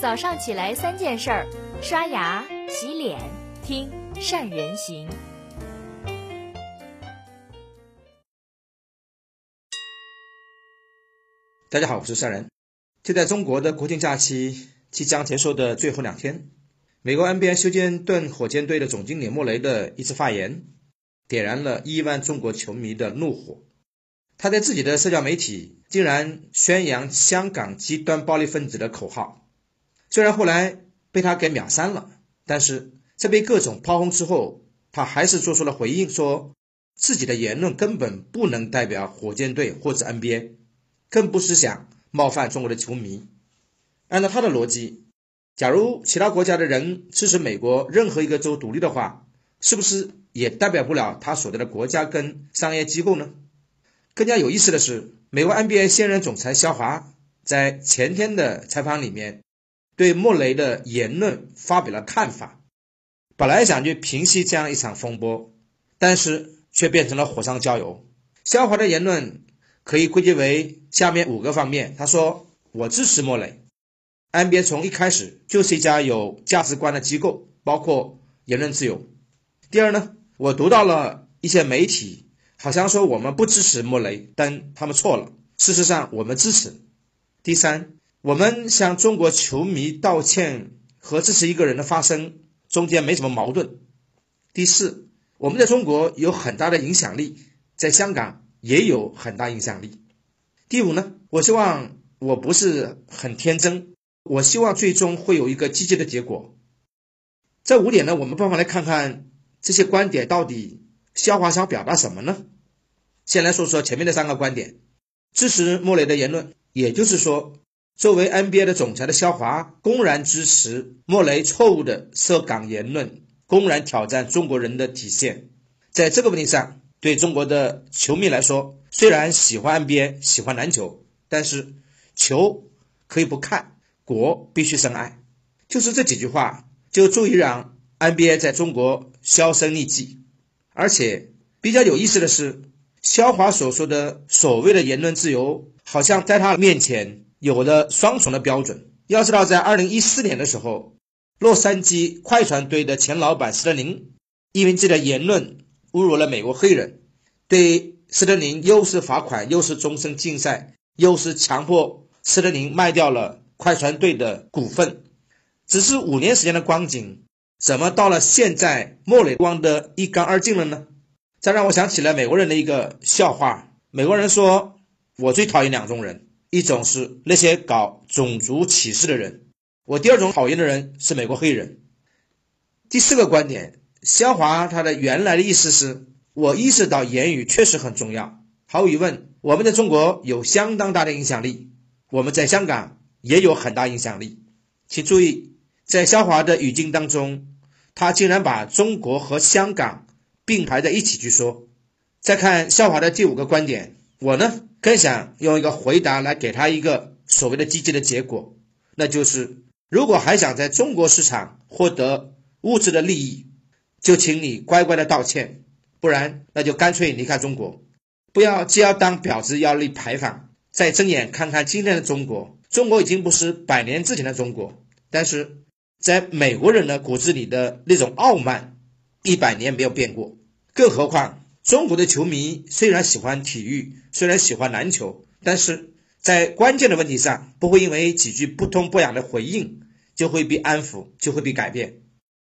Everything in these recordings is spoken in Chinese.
早上起来三件事儿：刷牙、洗脸、听善人行。大家好，我是善人。就在中国的国庆假期即将结束的最后两天，美国 NBA 休斯顿火箭队的总经理莫雷的一次发言，点燃了亿万中国球迷的怒火。他在自己的社交媒体竟然宣扬香港极端暴力分子的口号。虽然后来被他给秒删了，但是在被各种炮轰之后，他还是做出了回应，说自己的言论根本不能代表火箭队或者 NBA，更不是想冒犯中国的球迷。按照他的逻辑，假如其他国家的人支持美国任何一个州独立的话，是不是也代表不了他所在的国家跟商业机构呢？更加有意思的是，美国 NBA 现任总裁肖华在前天的采访里面。对莫雷的言论发表了看法，本来想去平息这样一场风波，但是却变成了火上浇油。肖华的言论可以归结为下面五个方面：他说，我支持莫雷，NBA 从一开始就是一家有价值观的机构，包括言论自由。第二呢，我读到了一些媒体好像说我们不支持莫雷，但他们错了，事实上我们支持。第三。我们向中国球迷道歉和支持一个人的发声中间没什么矛盾。第四，我们在中国有很大的影响力，在香港也有很大影响力。第五呢，我希望我不是很天真，我希望最终会有一个积极的结果。这五点呢，我们不妨来看看这些观点到底肖华想表达什么呢？先来说说前面的三个观点，支持莫雷的言论，也就是说。作为 NBA 的总裁的肖华公然支持莫雷错误的涉港言论，公然挑战中国人的底线。在这个问题上，对中国的球迷来说，虽然喜欢 NBA，喜欢篮球，但是球可以不看，国必须深爱。就是这几句话，就足以让 NBA 在中国销声匿迹。而且比较有意思的是，肖华所说的所谓的言论自由，好像在他面前。有的双重的标准。要知道，在二零一四年的时候，洛杉矶快船队的前老板斯特林因为自己的言论侮辱了美国黑人，对斯特林又是罚款，又是终身禁赛，又是强迫斯特林卖掉了快船队的股份。只是五年时间的光景，怎么到了现在，莫雷光的一干二净了呢？这让我想起了美国人的一个笑话：美国人说，我最讨厌两种人。一种是那些搞种族歧视的人，我第二种讨厌的人是美国黑人。第四个观点，肖华他的原来的意思是我意识到言语确实很重要，毫无疑问，我们在中国有相当大的影响力，我们在香港也有很大影响力。请注意，在肖华的语境当中，他竟然把中国和香港并排在一起去说。再看肖华的第五个观点，我呢？更想用一个回答来给他一个所谓的积极的结果，那就是如果还想在中国市场获得物质的利益，就请你乖乖的道歉，不然那就干脆离开中国，不要既要当婊子要立牌坊，再睁眼看看今天的中国。中国已经不是百年之前的中国，但是在美国人的骨子里的那种傲慢，一百年没有变过，更何况。中国的球迷虽然喜欢体育，虽然喜欢篮球，但是在关键的问题上，不会因为几句不痛不痒的回应就会被安抚，就会被改变。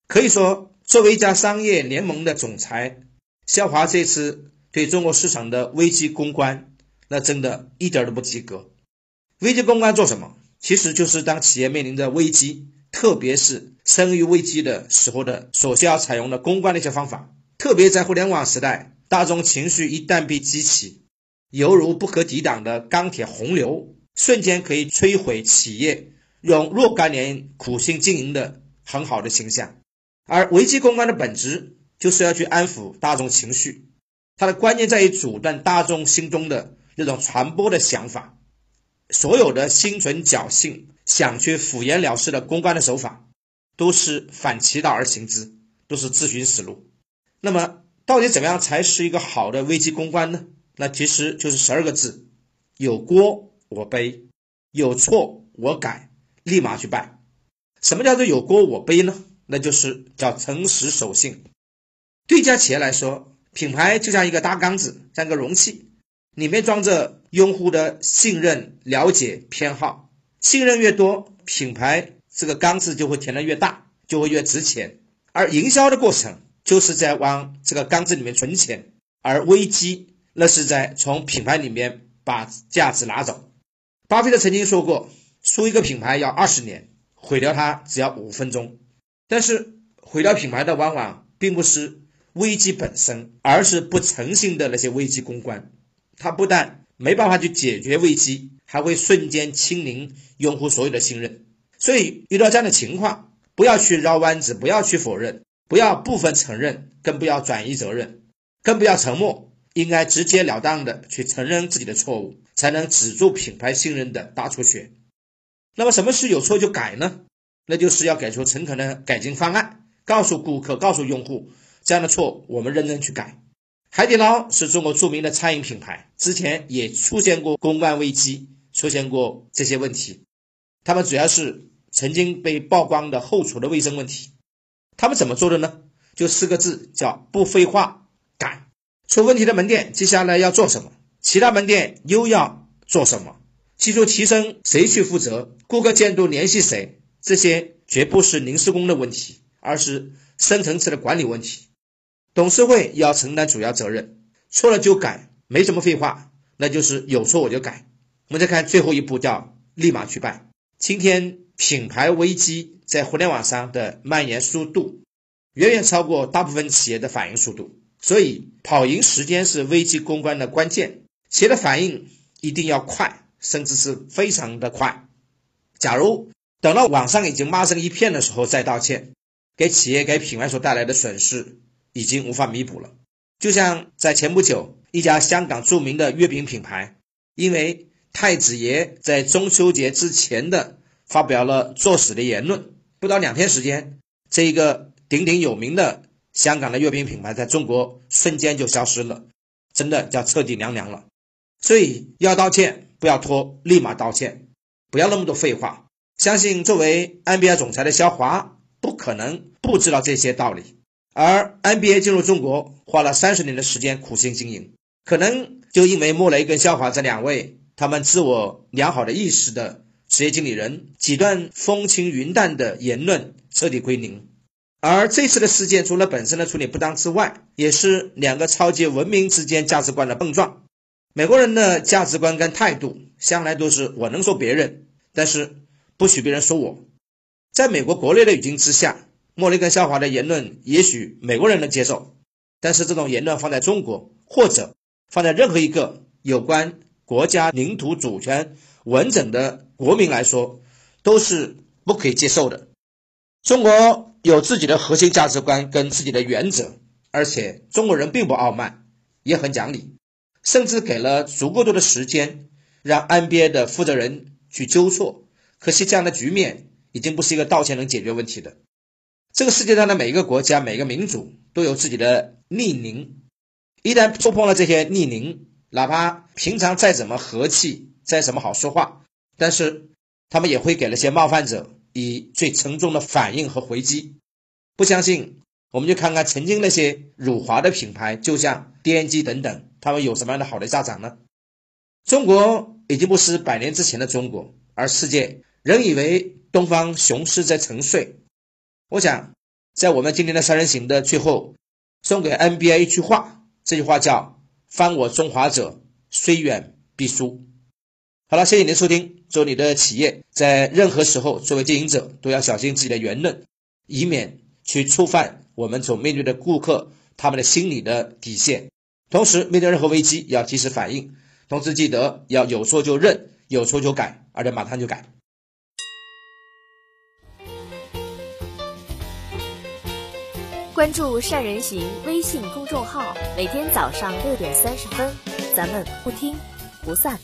可以说，作为一家商业联盟的总裁，肖华这次对中国市场的危机公关，那真的一点都不及格。危机公关做什么？其实就是当企业面临着危机，特别是生于危机的时候的所需要采用的公关的一些方法，特别在互联网时代。大众情绪一旦被激起，犹如不可抵挡的钢铁洪流，瞬间可以摧毁企业用若干年苦心经营的很好的形象。而危机公关的本质就是要去安抚大众情绪，它的关键在于阻断大众心中的那种传播的想法。所有的心存侥幸想去敷衍了事的公关的手法，都是反其道而行之，都是自寻死路。那么。到底怎么样才是一个好的危机公关呢？那其实就是十二个字：有锅我背，有错我改，立马去办。什么叫做有锅我背呢？那就是叫诚实守信。对一家企业来说，品牌就像一个大缸子，像个容器，里面装着用户的信任、了解、偏好。信任越多，品牌这个缸子就会填得越大，就会越值钱。而营销的过程就是在往这个缸子里面存钱，而危机那是在从品牌里面把价值拿走。巴菲特曾经说过，输一个品牌要二十年，毁掉它只要五分钟。但是毁掉品牌的往往并不是危机本身，而是不诚信的那些危机公关。它不但没办法去解决危机，还会瞬间清零用户所有的信任。所以遇到这样的情况，不要去绕弯子，不要去否认，不要部分承认，更不要转移责任，更不要沉默，应该直截了当的去承认自己的错误，才能止住品牌信任的大出血。那么什么是有错就改呢？那就是要给出诚恳的改进方案，告诉顾客、告诉用户，这样的错我们认真去改。海底捞是中国著名的餐饮品牌，之前也出现过公关危机，出现过这些问题。他们主要是曾经被曝光的后厨的卫生问题。他们怎么做的呢？就四个字，叫不废话，改。出问题的门店接下来要做什么？其他门店又要做什么？技术提升谁去负责？顾客监督联系谁？这些绝不是临时工的问题，而是深层次的管理问题。董事会要承担主要责任，错了就改，没什么废话，那就是有错我就改。我们再看最后一步，叫立马去办。今天品牌危机在互联网上的蔓延速度，远远超过大部分企业的反应速度，所以跑赢时间是危机公关的关键。企业的反应一定要快，甚至是非常的快。假如等到网上已经骂声一片的时候再道歉，给企业给品牌所带来的损失已经无法弥补了。就像在前不久，一家香港著名的月饼品牌，因为太子爷在中秋节之前的发表了作死的言论，不到两天时间，这一个鼎鼎有名的香港的月饼品牌在中国瞬间就消失了，真的叫彻底凉凉了。所以要道歉，不要拖，立马道歉，不要那么多废话。相信作为 NBA 总裁的肖华不可能不知道这些道理，而 NBA 进入中国花了三十年的时间苦心经营，可能就因为莫雷跟肖华这两位他们自我良好的意识的职业经理人几段风轻云淡的言论彻底归零，而这次的事件除了本身的处理不当之外，也是两个超级文明之间价值观的碰撞。美国人的价值观跟态度向来都是我能说别人，但是。不许别人说我，在美国国内的语境之下，莫雷根笑话的言论也许美国人能接受，但是这种言论放在中国或者放在任何一个有关国家领土主权完整的国民来说，都是不可以接受的。中国有自己的核心价值观跟自己的原则，而且中国人并不傲慢，也很讲理，甚至给了足够多的时间让 NBA 的负责人去纠错。可惜，这样的局面已经不是一个道歉能解决问题的。这个世界上的每一个国家、每个民族都有自己的逆鳞，一旦触碰了这些逆鳞，哪怕平常再怎么和气、再怎么好说话，但是他们也会给那些冒犯者以最沉重的反应和回击。不相信，我们就看看曾经那些辱华的品牌，就像 DNG 等等，他们有什么样的好的下场呢？中国已经不是百年之前的中国。而世界仍以为东方雄狮在沉睡。我想，在我们今天的三人行的最后，送给 NBA 一句话，这句话叫“犯我中华者，虽远必诛”。好了，谢谢您的收听。祝你的企业在任何时候，作为经营者都要小心自己的言论，以免去触犯我们所面对的顾客他们的心理的底线。同时，面对任何危机要及时反应，同时记得要有错就认。有错就改，而且马上就改。关注善人行微信公众号，每天早上六点三十分，咱们不听不散。